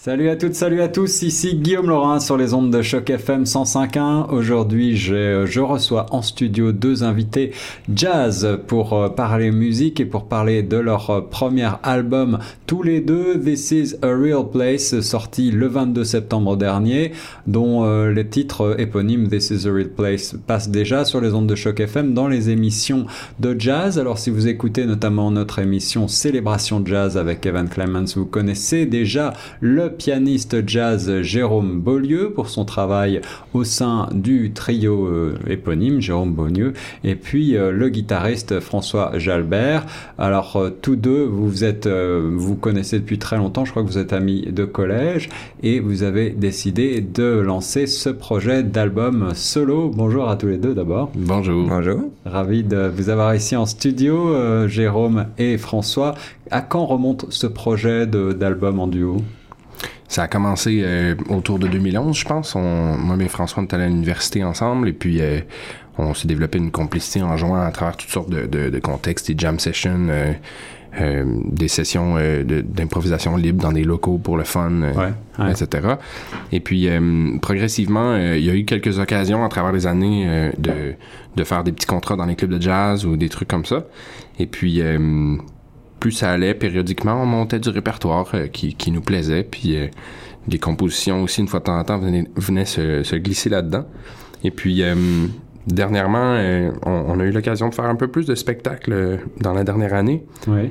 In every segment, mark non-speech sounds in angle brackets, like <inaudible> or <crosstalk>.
Salut à toutes, salut à tous, ici Guillaume Laurin sur les ondes de choc FM 105.1. Aujourd'hui, je, je, reçois en studio deux invités jazz pour euh, parler musique et pour parler de leur euh, premier album, tous les deux, This is a Real Place, sorti le 22 septembre dernier, dont euh, les titres éponymes This is a Real Place passent déjà sur les ondes de choc FM dans les émissions de jazz. Alors si vous écoutez notamment notre émission Célébration Jazz avec Evan Clements, vous connaissez déjà le pianiste jazz Jérôme Beaulieu pour son travail au sein du trio euh, éponyme Jérôme Beaulieu et puis euh, le guitariste François Jalbert. Alors euh, tous deux vous êtes vous connaissez depuis très longtemps, je crois que vous êtes amis de collège et vous avez décidé de lancer ce projet d'album solo. Bonjour à tous les deux d'abord. Bonjour. Bonjour. Ravi de vous avoir ici en studio Jérôme et François. À quand remonte ce projet d'album en duo? Ça a commencé euh, autour de 2011, je pense. On, moi et François, on était à l'université ensemble et puis euh, on s'est développé une complicité en jouant à travers toutes sortes de, de, de contextes, des jam sessions, euh, euh des sessions d'improvisation libre dans des locaux pour le fun, ouais, ouais. etc. Et puis progressivement, il y a eu quelques occasions à travers les années de, de faire des petits contrats dans les clubs de jazz ou des trucs comme ça. Et puis plus ça allait, périodiquement, on montait du répertoire euh, qui, qui, nous plaisait, puis euh, des compositions aussi, une fois de temps en temps, venaient, venaient se, se, glisser là-dedans. Et puis, euh, dernièrement, euh, on, on, a eu l'occasion de faire un peu plus de spectacles euh, dans la dernière année.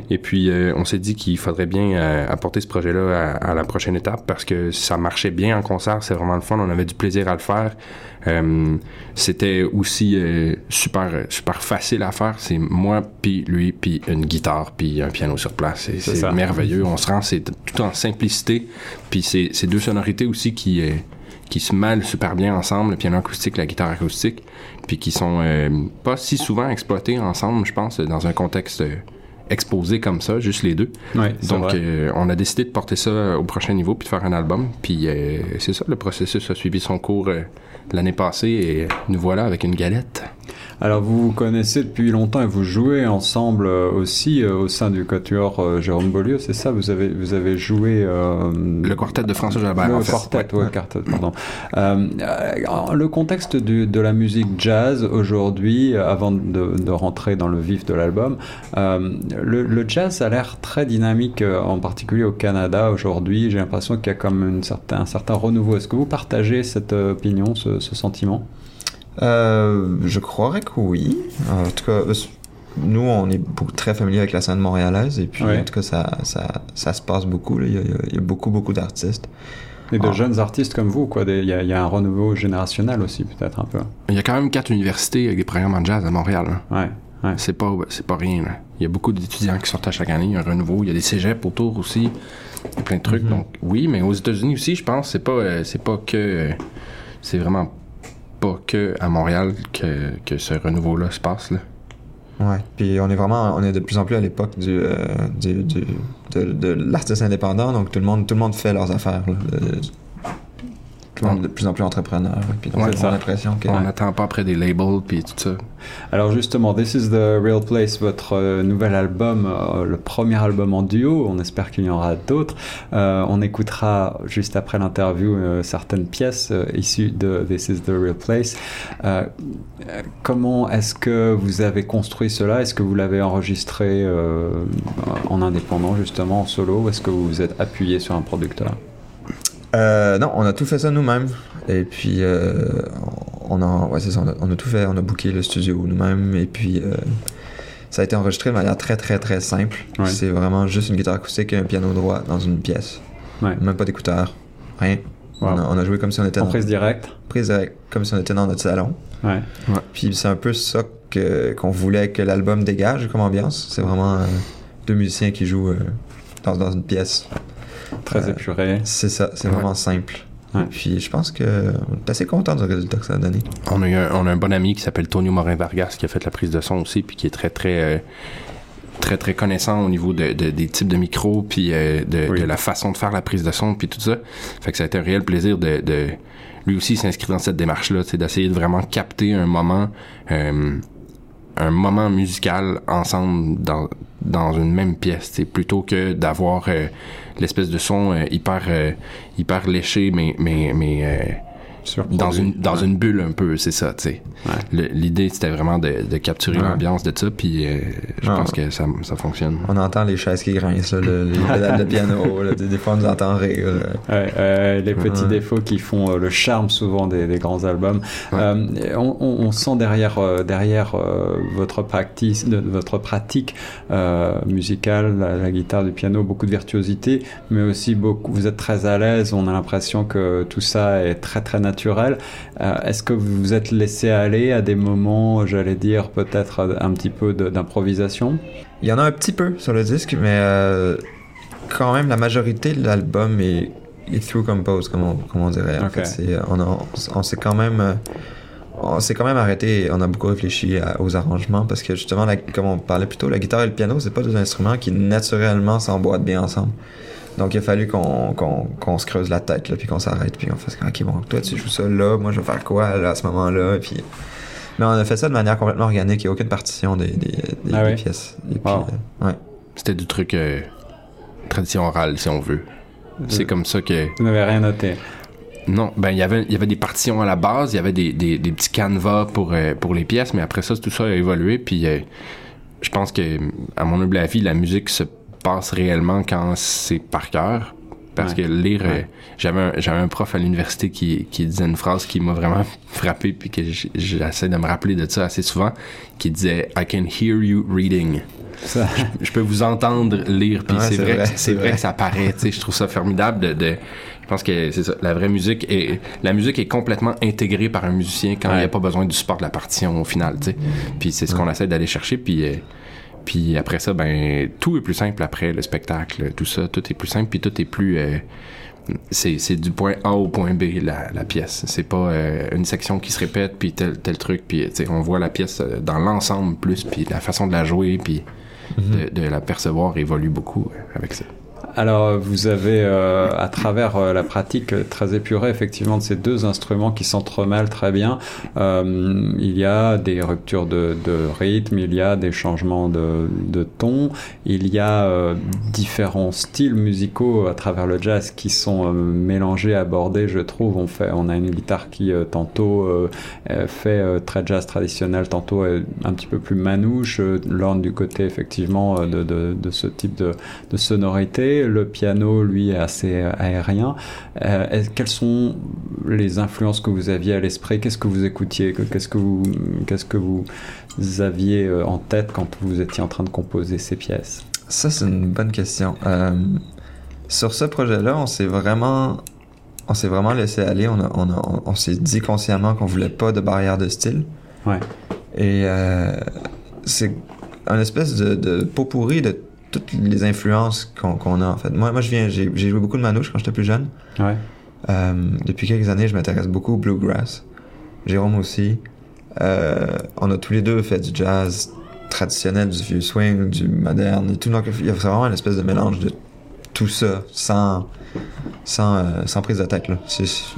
Et puis, euh, on s'est dit qu'il faudrait bien apporter ce projet-là à, à, la prochaine étape parce que ça marchait bien en concert, c'est vraiment le fun, on avait du plaisir à le faire. C'était aussi super super facile à faire. C'est moi, puis lui, puis une guitare, puis un piano sur place. C'est merveilleux. On se rend, c'est tout en simplicité. Puis c'est deux sonorités aussi qui qui se mêlent super bien ensemble, le piano acoustique, la guitare acoustique, puis qui sont euh, pas si souvent exploités ensemble, je pense, dans un contexte euh, exposé comme ça, juste les deux. Ouais, Donc, euh, on a décidé de porter ça au prochain niveau puis de faire un album. Puis euh, c'est ça, le processus a suivi son cours euh, l'année passée et nous voilà avec une galette. Alors vous vous connaissez depuis longtemps et vous jouez ensemble aussi euh, au sein du quatuor euh, Jérôme Beaulieu, c'est ça? Vous avez vous avez joué euh, le quartet de François Jalbert. Le en fait. quartet, ouais, ouais. quartet, pardon. Euh, le contexte du, de la musique jazz aujourd'hui, avant de, de, rentrer dans le vif de l'album, le, le, jazz a l'air très dynamique, en particulier au Canada aujourd'hui. J'ai l'impression qu'il y a comme une certain, un certain renouveau. Est-ce que vous partagez cette opinion, ce, ce sentiment? euh, je croirais que oui. En tout cas, nous, on est très familier avec la scène montréalaise et puis ouais. en tout cas, ça, ça, ça se passe beaucoup. Il y, a, il y, a, beaucoup, beaucoup d'artistes. Et de ah. jeunes artistes comme vous, quoi. Il y, y, a un renouveau générationnel aussi, peut-être un peu. Il y a quand même quatre universités avec des programmes en jazz à Montréal. Hein. Ouais. Ouais. C'est pas, c'est pas rien. Là. Il y a beaucoup d'étudiants qui sortent à chaque année. Il y a un renouveau. Il y a des cégeps autour aussi. Il y a plein de trucs. Mm -hmm. Donc, oui, mais aux États-Unis aussi, je pense, c'est pas, euh, c'est pas que. C'est vraiment pas que à Montréal que, que ce renouveau-là se passe. Là. Ouais, puis on est vraiment, on est de plus en plus à l'époque du, euh, du, de, de l'artiste indépendant, donc tout le monde, tout le monde fait leurs affaires. Là, de, monde de plus en plus entrepreneur. Puis donc, ouais, on a l'impression que... On n'attend pas après des labels puis tout ça. Alors justement, This is the Real Place, votre euh, nouvel album, euh, le premier album en duo, on espère qu'il y en aura d'autres. Euh, on écoutera juste après l'interview euh, certaines pièces euh, issues de This is the Real Place. Euh, comment est-ce que vous avez construit cela? Est-ce que vous l'avez enregistré en indépendant justement, en solo? Ou est-ce que vous vous êtes appuyé sur un producteur? Euh, non, on a tout fait ça nous-mêmes. Et puis, euh, on, a, ouais, ça, on, a, on a, tout fait. On a booké le studio nous-mêmes. Et puis, euh, ça a été enregistré de manière très, très, très simple. Ouais. C'est vraiment juste une guitare acoustique et un piano droit dans une pièce. Ouais. Même pas d'écouteurs. Rien. Wow. On, a, on, a, joué comme si on était en dans... prise directe Prise directe, comme si on était dans notre salon. Ouais. ouais. Puis, c'est un peu ça que, qu'on voulait que l'album dégage comme ambiance. C'est vraiment euh, deux musiciens qui jouent euh, dans, dans une pièce. Très épuré. C'est ça, c'est ouais. vraiment simple. Ouais. Puis je pense que on est assez content du résultat que ça a donné. On a, un, on a un bon ami qui s'appelle Tonio Morin Vargas qui a fait la prise de son aussi, puis qui est très très euh, très très connaissant au niveau de, de des types de micros, puis euh, de, oui. de, la façon de faire la prise de son, puis tout ça. Fait que ça a été un réel plaisir de, de lui aussi s'inscrire dans cette démarche-là, c'est d'essayer de vraiment capter un moment, euh, un moment musical ensemble dans dans une même pièce, plutôt que d'avoir euh, l'espèce de son euh, hyper euh, hyper léché, mais mais mais dans une dans Ouais. une bulle un peu, c'est ça, tu sais. Ouais. L'idée c'était vraiment de, de capturer Ouais. l'ambiance de ça, puis euh, je pense que ça, ça fonctionne. On entend les chaises qui grincent, là, le- les <laughs> pédales de piano. là, des, des fois, on nous entend rire. euh. Ouais, euh, les petits Ouais. défauts qui font euh, le charme souvent des, des grands albums. Ouais. Euh, on, on- on sent derrière, euh, derrière euh, votre, practice, de, votre pratique euh, musicale, la, la guitare, du piano, beaucoup de virtuosité, mais aussi beaucoup. Vous êtes très à l'aise. On a l'impression que tout ça est très très naturel. Euh, Est-ce que vous vous êtes laissé aller à des moments, j'allais dire peut-être un petit peu d'improvisation? Il y en a un petit peu sur le disque, mais euh, quand même, la majorité de l'album est, est through compose, comme on, comme on dirait. En fait, on, s'est quand même. euh, on s'est quand même arrêté, on a beaucoup réfléchi à- aux arrangements parce que justement, la- comme on parlait plus tôt, la guitare et le piano, c'est pas deux instruments qui naturellement s'emboîtent bien ensemble. Donc il a fallu qu'on qu'on qu'on se creuse la tête, là, puis qu'on s'arrête, puis qu'on fasse ok bon, toi tu joues ça là, moi je vais faire quoi là, à ce moment-là, puis mais on a fait ça de manière complètement organique, il n'y a aucune partition des, des, des- Ah des pièces. Wow. euh, ouais. C'était du truc euh, tradition orale, si on veut. C'est comme ça que Vous n'avez rien noté. Non, ben il y avait il y avait des partitions à la base, il y avait des, des, des petits canevas pour euh, pour les pièces, mais après ça tout ça a évolué puis euh, je pense que à mon humble avis la musique se passe réellement quand c'est par cœur parce Ouais. que lire euh, Ouais. j'avais un, j'avais un prof à l'université qui qui disait une phrase qui m'a vraiment <laughs> frappé puis que j'essaie de me rappeler de ça assez souvent qui disait I can hear you reading. Ça, Je peux vous entendre lire puis c'est c'est vrai, c'est vrai vrai. que ça paraît, je trouve ça formidable de, de je pense que c'est ça, la vraie musique est la musique est complètement intégrée par un musicien quand il n'y a pas besoin du support de la partition au final, tu sais. Puis c'est ce qu'on essaie d'aller chercher puis euh, puis après ça ben tout est plus simple après le spectacle, tout ça, tout est plus simple puis tout est plus euh, c'est, c'est du point A au point B la, la pièce. C'est pas euh, une section qui se répète puis tel tel truc puis on voit la pièce euh, dans l'ensemble plus puis la façon de la jouer puis de, de la percevoir évolue beaucoup euh, avec ça. Alors, vous avez, euh, à travers euh, la pratique euh, très épurée, effectivement, de ces deux instruments qui s'entremêlent très bien, euh, il y a des ruptures de, rythme, il y a des changements de, de ton, il y a euh, différents styles musicaux à travers le jazz qui sont euh, mélangés, abordés, je trouve. On, fait, on a une guitare qui, euh, tantôt, euh, euh, fait euh, très jazz traditionnel, tantôt est un petit peu plus manouche, euh, l'orne du côté, effectivement, euh, de, de, de ce type de sonorité. Le piano, lui, est assez euh, aérien. Euh, quelles sont les influences que vous aviez à l'esprit? Qu'est-ce que vous écoutiez? Que- Qu'est-ce que vous, qu'est-ce que vous aviez euh, en tête quand vous étiez en train de composer ces pièces? Ça, c'est une bonne question. Euh, sur ce projet-là, on s'est vraiment, on s'est vraiment laissé aller. On, a- on, a- on, on s'est dit consciemment qu'on voulait pas de barrière de style. Ouais. Et euh, c'est un espèce de, de pot pourri de toutes les influences qu'on qu'on a en fait. Moi, moi je viens, j'ai joué beaucoup de manouche quand j'étais plus jeune. Ouais. Euh, depuis quelques années, je m'intéresse beaucoup au bluegrass. Jérôme aussi. Euh, on a tous les deux fait du jazz traditionnel, du vieux swing, du moderne et tout. Donc, il y a vraiment une espèce de mélange de tout ça, sans, sans, euh, sans prise de tête. Là.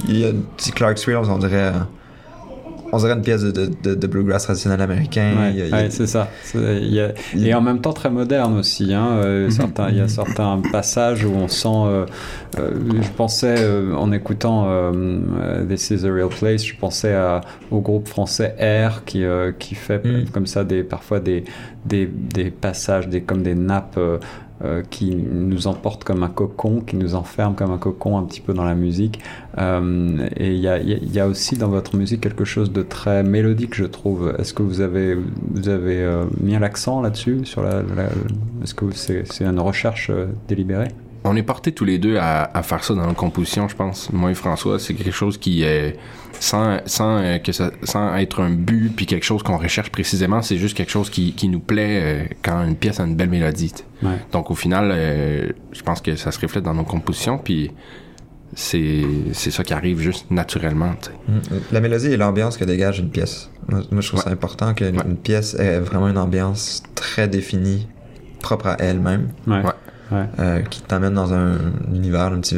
Il y a un petit Clark's Reels, on dirait, on dirait une pièce de, de, de- de bluegrass traditionnel américain. Ouais, a- c'est ça. Y a- il Et en même temps très moderne aussi. Hein. euh, Mhm. certains, il y a certains passages où on sent. euh, euh, je pensais euh, en écoutant This Is a Real Place, je pensais à- au groupe français Air qui euh, qui fait Mhm. comme ça des parfois des des, des passages, des comme des nappes. Euh, qui nous emportent comme un cocon, qui nous enferment comme un cocon un petit peu dans la musique. Euh, et il y a, aussi dans votre musique quelque chose de très mélodique, je trouve. Est-ce que vous avez, vous avez euh, mis l'accent là-dessus la, Est-ce que c'est c'est une recherche délibérée? On est portés tous les deux à, à faire ça dans la composition, je pense. Moi et François, c'est quelque chose qui est sans sans euh, que ça sans être un but puis quelque chose qu'on recherche précisément, c'est juste quelque chose qui, qui nous plaît euh, quand une pièce a une belle mélodie. Ouais. Donc au final, euh, je pense que ça se reflète dans nos compositions puis c'est c'est ça qui arrive juste naturellement. tu sais. Mm. La mélodie et l'ambiance que dégage une pièce. Moi, moi, je trouve Ouais. ça important qu'une Ouais. une pièce ait vraiment une ambiance très définie, propre à elle-même, Ouais. Ouais. Euh, qui t'amène dans un univers, un petit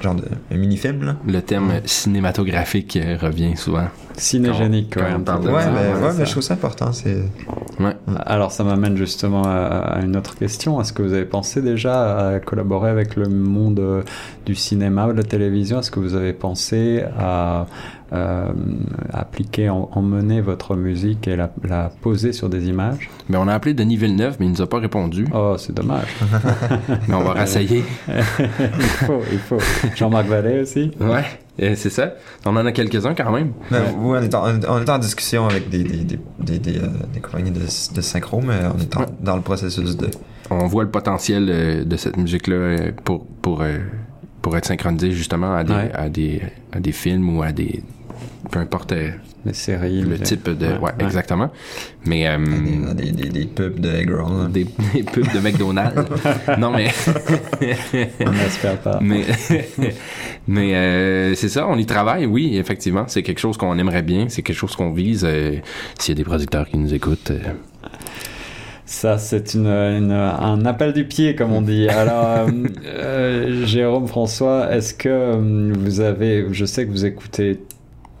genre de un mini-film. Là. Le thème cinématographique euh, revient souvent. Cinégénique, Quand- ouais, quand on parle peu. de Ouais, ça, mais, ouais, mais je trouve ça important. C'est Ouais. Alors ça m'amène justement à, à une autre question. Est-ce que vous avez pensé déjà à collaborer avec le monde euh, du cinéma ou de la télévision? Est-ce que vous avez pensé à euh, appliquer, en- emmener votre musique et la, la poser sur des images? Ben, on a appelé Denis Villeneuve, mais il nous a pas répondu. Oh, c'est dommage. <laughs> Mais on va <laughs> rassailler. il faut, il faut. Jean-Marc Vallée aussi? Ouais, c'est ça. On en a quelques-uns quand même. Ouais. oui, on est, en, on est en discussion avec des, des, des, des, des, euh, compagnies de, de synchro, mais on est en- Ouais. dans le processus de. On voit le potentiel euh, de cette musique-là euh, pour, pour, euh, pour être synchronisé justement à des, Ouais. à des, à des films ou à des. Peu importe euh, Les séries. le type de. Ouais, ouais. exactement. Mais. euh, Des, des, des, des pubs de egg roll. là. des, <laughs> des pubs de McDonald's. non, mais. On n'espère pas. mais <laughs> mais euh, c'est ça, on y travaille, oui, effectivement. C'est quelque chose qu'on aimerait bien, c'est quelque chose qu'on vise. euh, S'il y a des producteurs qui nous écoutent. euh, Ça, c'est une, une- un appel du pied, comme on dit. Alors, euh, <laughs> euh, Jérôme François, est-ce que euh, vous avez, je sais que vous écoutez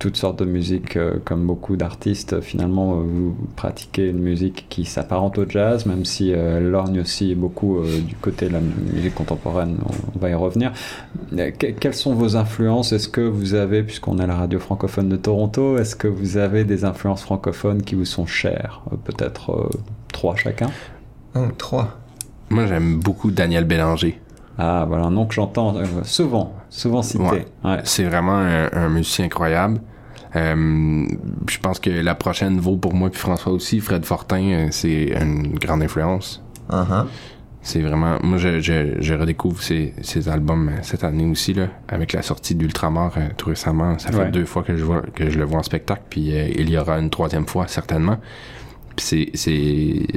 toutes sortes de musique, euh, comme beaucoup d'artistes. Finalement, euh, vous pratiquez une musique qui s'apparente au jazz, même si euh, elle lorgne aussi beaucoup euh, du côté de la musique contemporaine. On, on va y revenir. Que- quelles sont vos influences? Est-ce que vous avez, puisqu'on est la radio francophone de Toronto, est-ce que vous avez des influences francophones qui vous sont chères? Euh, Peut-être euh, trois chacun Oh, trois. Moi, j'aime beaucoup Daniel Bélanger. Ah, voilà un nom que j'entends souvent, souvent cité. Ouais. Ouais. C'est vraiment un, un musicien incroyable. Euh, je pense que la prochaine vaut pour moi puis François aussi. Fred Fortin, euh, c'est une grande influence. Uh-huh. C'est vraiment. Moi, je, je, je redécouvre ces, ces albums euh, cette année aussi, là, avec la sortie d'Ultramar euh, tout récemment. Ça fait Ouais. deux fois que je, vois, que je le vois en spectacle, puis euh, il y aura une troisième fois, certainement. Puis c'est,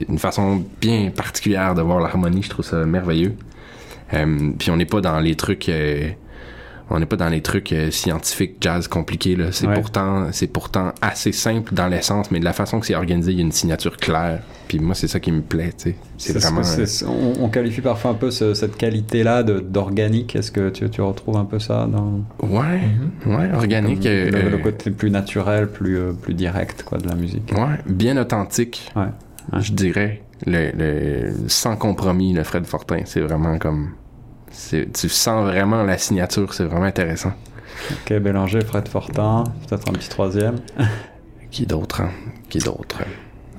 une façon bien particulière de voir l'harmonie, je trouve ça merveilleux. Euh, puis on n'est pas dans les trucs. On n'est pas dans les trucs euh, scientifiques, jazz compliqués. Là. C'est Ouais. pourtant, c'est pourtant assez simple dans l'essence, mais de la façon que c'est organisé, il y a une signature claire. Puis moi, c'est ça qui me plaît. tu sais. C'est ce vraiment. euh, c'est- on, on qualifie parfois un peu ce- cette qualité-là de- d'organique. Est-ce que tu, tu retrouves un peu ça dans Ouais, ouais, organique. comme euh, le, le euh, côté plus naturel, plus, euh, plus direct quoi, de la musique ouais, bien authentique. Ouais, ouais. Je dirais. Le, le- sans compromis, le Fred Fortin. C'est vraiment comme. Tu sens vraiment la signature, c'est vraiment intéressant. Ok, Bélanger, Fred Fortin, peut-être un petit troisième. <laughs> Qui d'autre, hein? Qui d'autre?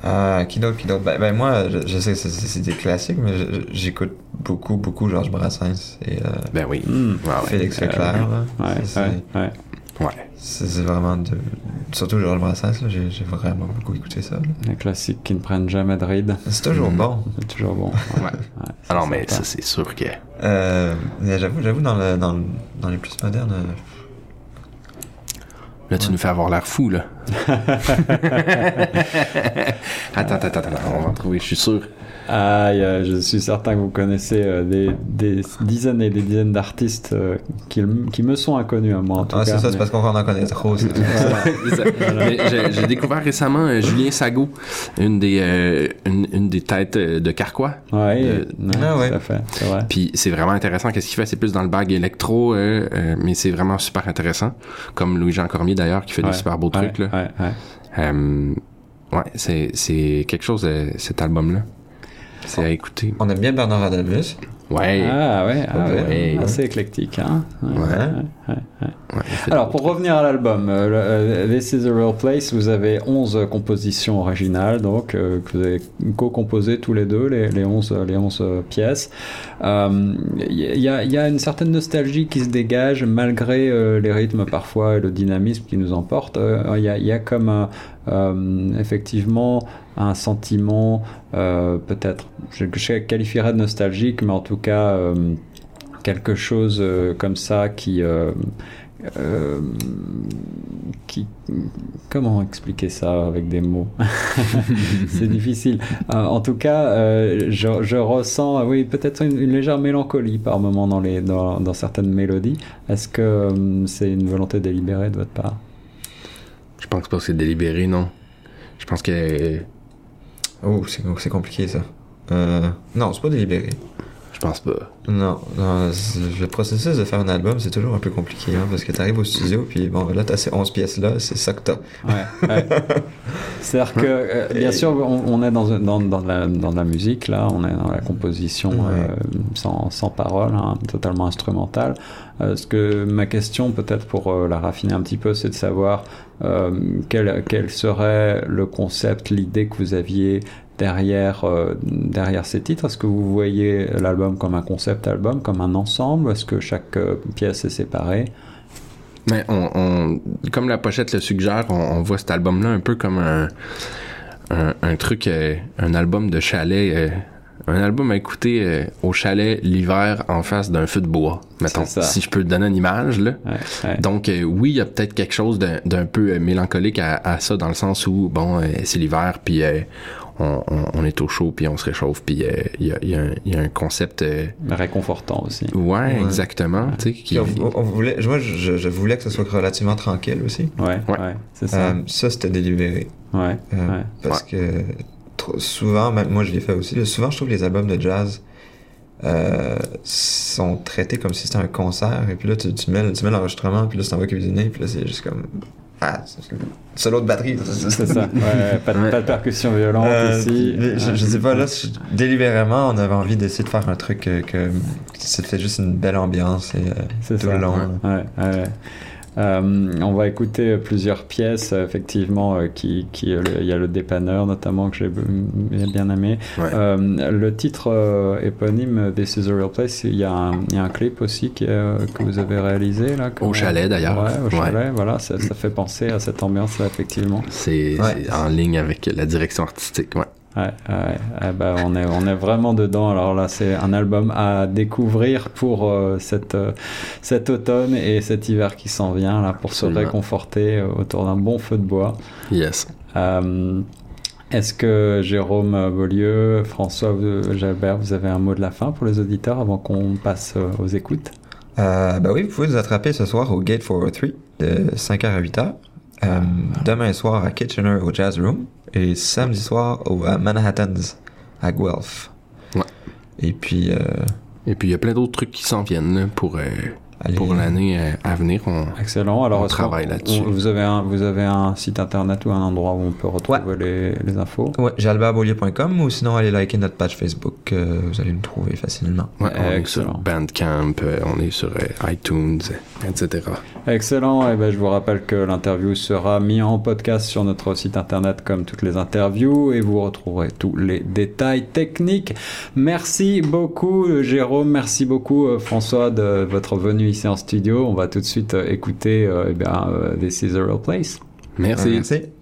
Ah, qui d'autre, qui d'autre? Ben, ben moi, je, je sais que c'est- des classiques, mais j'écoute beaucoup, beaucoup Georges Brassens et euh, Ben oui. Hmm. Ouais. Félix Euh, Leclerc. là. Ouais, C'est- ouais, ouais. Ouais. C'est vraiment de... Surtout Georges Brassens, là, j'ai j'ai vraiment beaucoup écouté ça. là. Les classiques qui ne prennent jamais de rides. C'est toujours Mhm. bon. C'est toujours bon. Ouais. Ouais, Ah non, mais certain. ça, c'est sûr que. Euh, j'avoue, j'avoue, dans, le, dans, le- dans les plus modernes, euh, Là, tu nous fais avoir l'air fou, là. <laughs> attends, attends, attends, attends, on va en trouver, je suis sûr. Aïe, euh, je suis certain que vous connaissez euh, des, des dizaines et des dizaines d'artistes euh, qui, qui me sont inconnus à moi en tout ah, c'est ça, mais- c'est parce qu'on en connaît trop. c'est- Voilà. <laughs> C'est ça. Mais j'ai- J'ai découvert récemment euh, Julien Sago, une des, euh, une, une des têtes euh, de Carquois. Ouais, De- euh, Ah ouais. tout à fait, c'est vrai. Puis c'est vraiment intéressant. Qu'est-ce qu'il fait? C'est plus dans le bag électro, euh, euh, mais c'est vraiment super intéressant. Comme Louis-Jean Cormier d'ailleurs, qui fait Ouais, des super beaux ouais, trucs. Là. ouais, ouais. Euh, ouais, c'est, c'est quelque chose, cet album-là. C'est à écouter. On aime bien Bernard Adamus. Ouais. Ah ouais, ah, Ouais, assez éclectique. Hein Ouais, Ouais. ouais, ouais, ouais. Ouais, il fait Alors pour revenir à l'album, euh, euh, This is a Real Place, vous avez 11 compositions originales, donc euh, que vous avez co-composées tous les deux, les, les 11, euh, les 11 euh, pièces. Euh, Il y, a, il y a une certaine nostalgie qui se dégage malgré euh, les rythmes parfois et le dynamisme qui nous emporte. Euh, Il y, a, il y a comme euh, effectivement un sentiment euh, peut-être, je, je qualifierais de nostalgique, mais en tout cas euh, quelque chose euh, comme ça qui... qui, comment expliquer ça avec des mots? <laughs> C'est difficile. En tout cas, je, je ressens, oui, peut-être une, légère mélancolie par moment dans, les, dans, certaines mélodies. Est-ce que c'est une volonté délibérée de votre part? Je pense pas que c'est délibéré, non. Je pense que. Oh, c'est c'est compliqué ça. Euh, non, c'est pas délibéré. Je pense pas. Non, non, le processus de faire un album, c'est toujours un peu compliqué, hein, parce que t'arrives au studio, puis bon, là, t'as ces 11 pièces-là, c'est ça que t'as. Ouais, ouais. <laughs> C'est-à-dire que, euh, bien sûr, on, on est dans, dans, dans, la, dans la musique, là, on est dans la composition Ouais. euh, sans, sans parole, hein, totalement instrumentale. Euh, ce que ma question, peut-être pour euh, la raffiner un petit peu, c'est de savoir euh, quel, quel serait le concept, l'idée que vous aviez derrière, derrière ces titres. Est-ce que vous voyez l'album comme un concept album, comme un ensemble? Est-ce que chaque pièce est séparée? Mais on, comme la pochette le suggère, on, voit cet album-là un peu comme un, un, truc, un album de chalet, un album à écouter euh, au chalet l'hiver en face d'un feu de bois. Mettons, si je peux te donner une image, là. Ouais, ouais. Donc euh, oui, il y a peut-être quelque chose d'un peu euh, mélancolique à, à ça dans le sens où bon, euh, c'est l'hiver puis euh, on, on- on est au chaud puis on se réchauffe puis euh, il y, a, il y a un- il y a un concept euh, Réconfortant aussi. ouais, Ouais. exactement, qui on, on voulait, je, vois, je, je voulais que ce soit relativement tranquille aussi. Ouais, ouais, Ouais. c'est ça. Euh, ça, c'était délibéré. ouais, Euh, ouais. Parce que souvent, même moi je l'ai fait aussi, là, souvent je trouve que les albums de jazz euh, sont traités comme si c'était un concert, et puis là tu, tu mets, tu mets l'enregistrement, puis là tu t'en vas cuisiner, puis là c'est juste comme. Ah, c'est c'est l'autre batterie. C'est ça. Ouais, pas, de, Ouais. pas de percussion violente Euh, ici. je, je sais pas, là, je- délibérément, on avait envie d'essayer de faire un truc que, que ça fait juste une belle ambiance et, euh, tout ça. le long. Ouais, ouais, ouais. Euh, on va écouter plusieurs pièces, effectivement, euh, qui, qui, euh, le- il y a le dépanneur notamment que j'ai bien aimé. Ouais. Euh, le titre euh, éponyme This is a Real Place, il y a un, il y a un clip aussi qui, euh, que vous avez réalisé là. Au chalet, d'ailleurs. Ouais, au Ouais. chalet, voilà, ça, ça fait penser à cette ambiance-là, effectivement. C'est Ouais. c'est en ligne avec la direction artistique, ouais. Ouais, ouais, ouais, bah, on, est, on est vraiment dedans. Alors là, c'est un album à découvrir pour euh, cette, euh, cet automne et cet hiver qui s'en vient, là, pour Absolument. se réconforter euh, autour d'un bon feu de bois. Yes. Euh, Est-ce que Jérôme Beaulieu, François Jalbert, vous avez un mot de la fin pour les auditeurs avant qu'on passe aux écoutes? Euh, ben oui, vous pouvez nous attraper ce soir au Gate 403 de 5h à 8h. Euh, Demain soir à Kitchener au Jazz Room. Et samedi soir au à Manhattan's à Guelph. Ouais. Et puis, euh, Et puis il y a plein d'autres trucs qui s'en viennent là, pour, euh, allez. pour l'année euh, à venir. On... Excellent. Alors, On est-ce travaille là-dessus. Vous avez, un, vous avez un site internet ou un endroit où on peut retrouver les, les infos? Ouais, ou sinon allez liker notre page Facebook. euh, vous allez nous trouver facilement. Ouais, on est Excellent. sur Bandcamp, on est sur euh, iTunes, etc. Excellent. Et ben, je vous rappelle que l'interview sera mise en podcast sur notre site internet comme toutes les interviews et vous retrouverez tous les détails techniques. Merci beaucoup Jérôme, merci beaucoup François de votre venue ici en studio. On va tout de suite euh, écouter euh, eh bien, euh, This is a Real Place. Merci. Merci.